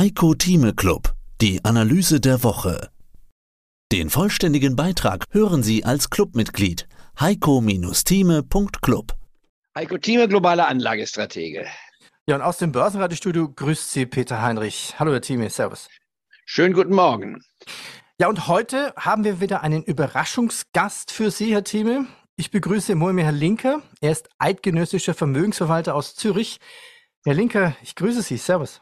Heiko Thieme Club, die Analyse der Woche. Den vollständigen Beitrag hören Sie als Clubmitglied heiko-thieme.club. Heiko Thieme, globale Anlagestratege. Ja, und aus dem Börsenradiostudio grüßt Sie Peter Heinrich. Hallo, Herr Thieme, Servus. Schönen guten Morgen. Ja, und heute haben wir wieder einen Überraschungsgast für Sie, Herr Thieme. Ich begrüße Moimir Herr Linker. Er ist eidgenössischer Vermögensverwalter aus Zürich. Herr Linker, ich grüße Sie. Servus.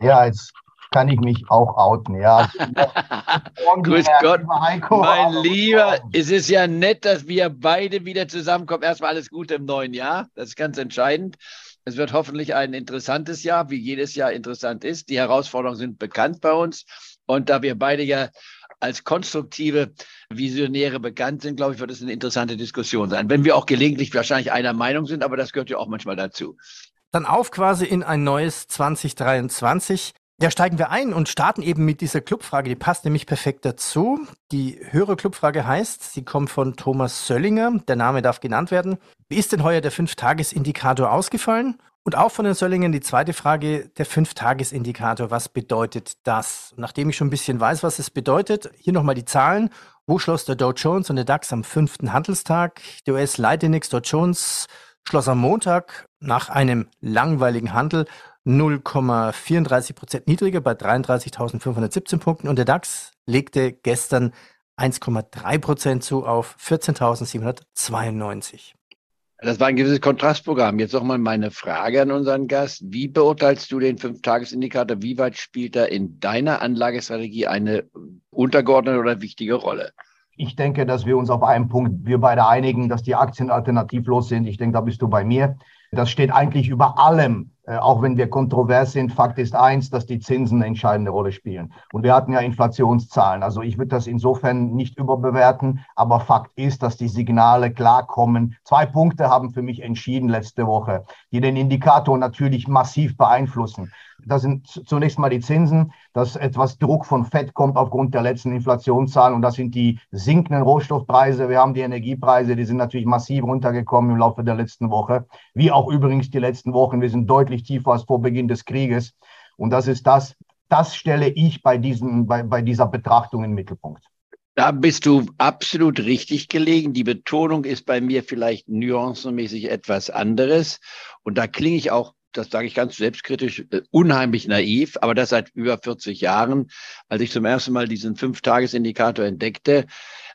Ja, jetzt kann ich mich auch outen, ja. Grüß Gott, Heiko, mein Lieber, es ist ja nett, dass wir beide wieder zusammenkommen. Erstmal alles Gute im neuen Jahr, das ist ganz entscheidend. Es wird hoffentlich ein interessantes Jahr, wie jedes Jahr interessant ist. Die Herausforderungen sind bekannt bei uns. Und da wir beide ja als konstruktive Visionäre bekannt sind, glaube ich, wird es eine interessante Diskussion sein. Wenn wir auch gelegentlich wahrscheinlich einer Meinung sind, aber das gehört ja auch manchmal dazu. Dann auf quasi in ein neues 2023. Ja, steigen wir ein und starten eben mit dieser Clubfrage. Die passt nämlich perfekt dazu. Die höhere Clubfrage heißt, sie kommt von Thomas Söllinger. Der Name darf genannt werden. Wie ist denn heuer der Fünf-Tages-Indikator ausgefallen? Und auch von den Söllingen die zweite Frage, der Fünf-Tages-Indikator. Was bedeutet das? Nachdem ich schon ein bisschen weiß, was es bedeutet, hier nochmal die Zahlen. Wo schloss der Dow Jones und der DAX am fünften Handelstag? Der US-Leitindex Dow Jones schloss am Montag nach einem langweiligen Handel 0,34 Prozent niedriger bei 33.517 Punkten und der DAX legte gestern 1,3 Prozent zu auf 14.792. Das war ein gewisses Kontrastprogramm. Jetzt nochmal meine Frage an unseren Gast. Wie beurteilst du den Fünf-Tages-Indikator? Wie weit spielt er in deiner Anlagestrategie eine untergeordnete oder wichtige Rolle? Ich denke, dass wir uns auf einen Punkt, wir beide einigen, dass die Aktien alternativlos sind. Ich denke, da bist du bei mir. Das steht eigentlich über allem, auch wenn wir kontrovers sind. Fakt ist eins, dass die Zinsen eine entscheidende Rolle spielen. Und wir hatten ja Inflationszahlen. Also ich würde das insofern nicht überbewerten, aber Fakt ist, dass die Signale klar kommen. Zwei Punkte haben für mich entschieden letzte Woche, die den Indikator natürlich massiv beeinflussen. Das sind zunächst mal die Zinsen, dass etwas Druck von Fett kommt aufgrund der letzten Inflationszahlen und das sind die sinkenden Rohstoffpreise. Wir haben die Energiepreise, die sind natürlich massiv runtergekommen im Laufe der letzten Woche, wie auch übrigens die letzten Wochen. Wir sind deutlich tiefer als vor Beginn des Krieges und das ist das, das stelle ich bei, diesen, bei, bei dieser Betrachtung in den Mittelpunkt. Da bist du absolut richtig gelegen. Die Betonung ist bei mir vielleicht nuancenmäßig etwas anderes. Und da klinge ich auch das sage ich ganz selbstkritisch, äh, unheimlich naiv, aber das seit über 40 Jahren, als ich zum ersten Mal diesen Fünf-Tages-Indikator entdeckte,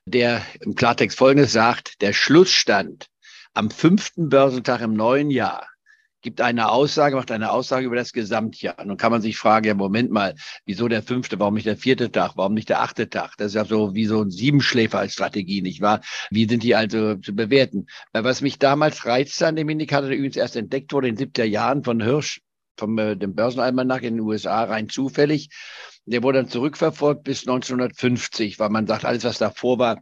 der im Klartext Folgendes sagt, der Schlussstand am fünften Börsentag im neuen Jahr gibt eine Aussage, macht eine Aussage über das Gesamtjahr. Nun kann man sich fragen, ja, Moment mal, wieso der fünfte, warum nicht der vierte Tag, warum nicht der achte Tag? Das ist ja so wie so ein Siebenschläfer als Strategie, nicht wahr? Wie sind die also zu bewerten? Was mich damals reizte an dem Indikator, der übrigens erst entdeckt wurde in den 70er Jahren von Hirsch, vom äh, dem Börsenalmanach in den USA rein zufällig. Der wurde dann zurückverfolgt bis 1950, weil man sagt, alles, was davor war,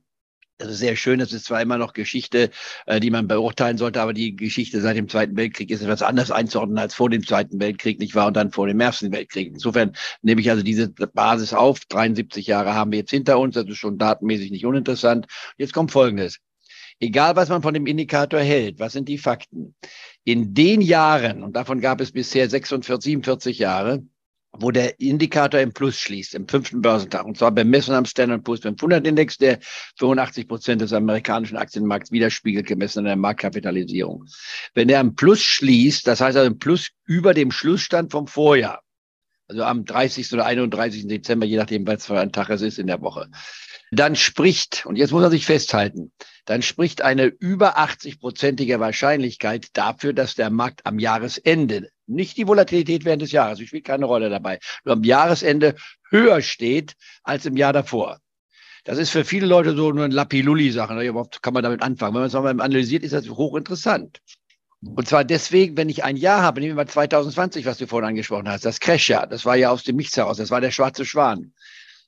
ist sehr schön. Das ist zwar immer noch Geschichte, äh, die man beurteilen sollte, aber die Geschichte seit dem Zweiten Weltkrieg ist etwas anders einzuordnen als vor dem Zweiten Weltkrieg, nicht wahr? Und dann vor dem Ersten Weltkrieg. Insofern nehme ich also diese Basis auf. 73 Jahre haben wir jetzt hinter uns. Das ist schon datenmäßig nicht uninteressant. Jetzt kommt Folgendes. Egal, was man von dem Indikator hält, was sind die Fakten? In den Jahren, und davon gab es bisher 46, 47 Jahre, wo der Indikator im Plus schließt, im fünften Börsentag. Und zwar bemessen am Standard Poor's 500 Index, der 85 Prozent des amerikanischen Aktienmarkts widerspiegelt, gemessen an der Marktkapitalisierung. Wenn er im Plus schließt, das heißt also im Plus über dem Schlussstand vom Vorjahr, also am 30. oder 31. Dezember, je nachdem, was für ein Tag es ist in der Woche, dann spricht, und jetzt muss man sich festhalten, dann spricht eine über 80-prozentige Wahrscheinlichkeit dafür, dass der Markt am Jahresende, nicht die Volatilität während des Jahres, die spielt keine Rolle dabei, nur am Jahresende höher steht als im Jahr davor. Das ist für viele Leute so nur ein Lapilulli-Sache. Ne? Kann man damit anfangen. Wenn man es nochmal analysiert, ist das hochinteressant. Und zwar deswegen, wenn ich ein Jahr habe, nehmen wir mal 2020, was du vorhin angesprochen hast, das Crash-Jahr, das war ja aus dem Nichts heraus, das war der schwarze Schwan.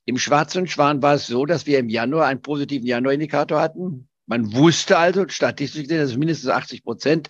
Im schwarzen Schwan war es so, dass wir im Januar einen positiven Januarindikator hatten. Man wusste also, statistisch gesehen, das ist mindestens 80 Prozent.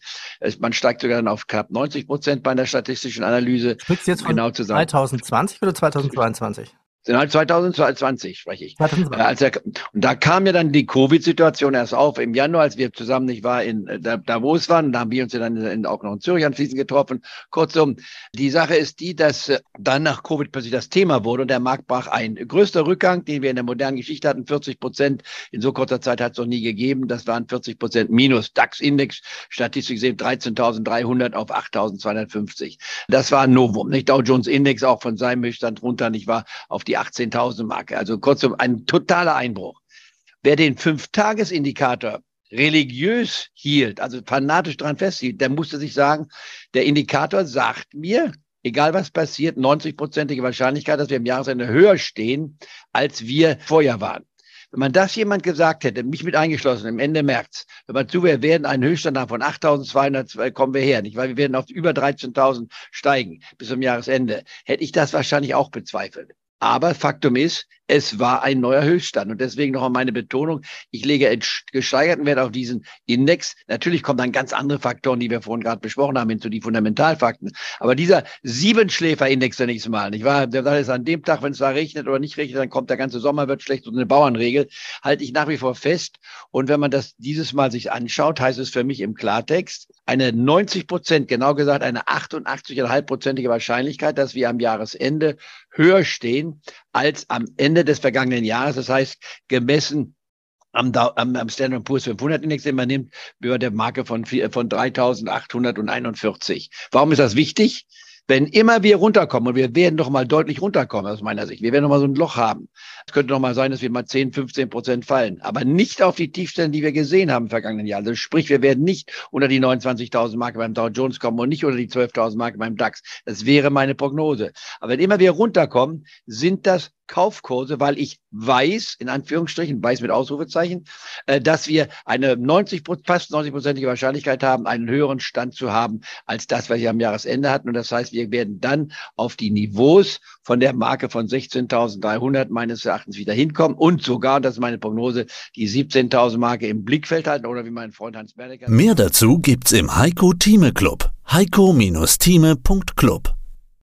Man steigt sogar dann auf knapp 90 Prozent bei einer statistischen Analyse. Sprichst du jetzt von genau zusammen. 2020 oder 2022? 2020 spreche ich. Äh, als er, und da kam ja dann die Covid-Situation erst auf im Januar, als wir zusammen nicht war in äh, Davos waren. Da haben wir uns ja dann in, auch noch in Zürich anschließend getroffen. Kurzum, die Sache ist die, dass äh, dann nach Covid plötzlich das Thema wurde und der Markt brach ein. Größter Rückgang, den wir in der modernen Geschichte hatten, 40 Prozent. In so kurzer Zeit hat es noch nie gegeben. Das waren 40 Prozent minus. DAX-Index, Statistik sehen 13.300 auf 8.250. Das war ein Novum. Nicht Dow Jones Index auch von seinem Höchststand runter, nicht wahr, auf die die 18.000 Marke. Also kurzum, ein totaler Einbruch. Wer den Fünf-Tages-Indikator religiös hielt, also fanatisch dran festhielt, der musste sich sagen, der Indikator sagt mir, egal was passiert, 90-prozentige Wahrscheinlichkeit, dass wir im Jahresende höher stehen, als wir vorher waren. Wenn man das jemand gesagt hätte, mich mit eingeschlossen, im Ende März, wenn man zu, wir werden einen Höchststand haben von 8.200, kommen wir her, nicht? Weil wir werden auf über 13.000 steigen bis zum Jahresende, hätte ich das wahrscheinlich auch bezweifelt. Aber Faktum ist, es war ein neuer Höchststand. Und deswegen noch meine Betonung, ich lege gesteigerten Wert auf diesen Index. Natürlich kommen dann ganz andere Faktoren, die wir vorhin gerade besprochen haben, hinzu die Fundamentalfakten. Aber dieser Siebenschläfer-Index, der nächste Mal, nicht wahr? Der ist an dem Tag, wenn es da regnet oder nicht regnet, dann kommt der ganze Sommer, wird schlecht, so eine Bauernregel, halte ich nach wie vor fest. Und wenn man das dieses Mal sich anschaut, heißt es für mich im Klartext, eine 90 Prozent, genau gesagt eine 88,5-prozentige Wahrscheinlichkeit, dass wir am Jahresende höher stehen als am Ende des vergangenen Jahres. Das heißt, gemessen am, am, am Standard Poor's 500 Index, den man nimmt, über der Marke von, von 3.841. Warum ist das wichtig? Wenn immer wir runterkommen, und wir werden doch mal deutlich runterkommen aus meiner Sicht, wir werden noch mal so ein Loch haben. Es könnte noch mal sein, dass wir mal 10, 15 Prozent fallen, aber nicht auf die Tiefstellen, die wir gesehen haben im vergangenen Jahr. Also sprich, wir werden nicht unter die 29.000 Marke beim Dow Jones kommen und nicht unter die 12.000 Marke beim DAX. Das wäre meine Prognose. Aber wenn immer wir runterkommen, sind das Kaufkurse, weil ich weiß, in Anführungsstrichen, weiß mit Ausrufezeichen, äh, dass wir eine 90, fast 90-prozentige Wahrscheinlichkeit haben, einen höheren Stand zu haben, als das, was wir am Jahresende hatten. Und das heißt, wir werden dann auf die Niveaus von der Marke von 16.300 meines Erachtens wieder hinkommen und sogar, das ist meine Prognose, die 17.000 Marke im Blickfeld halten oder wie mein Freund Hans Bernecker. Mehr dazu gibt's im Heiko Thieme Club. heiko-thieme.club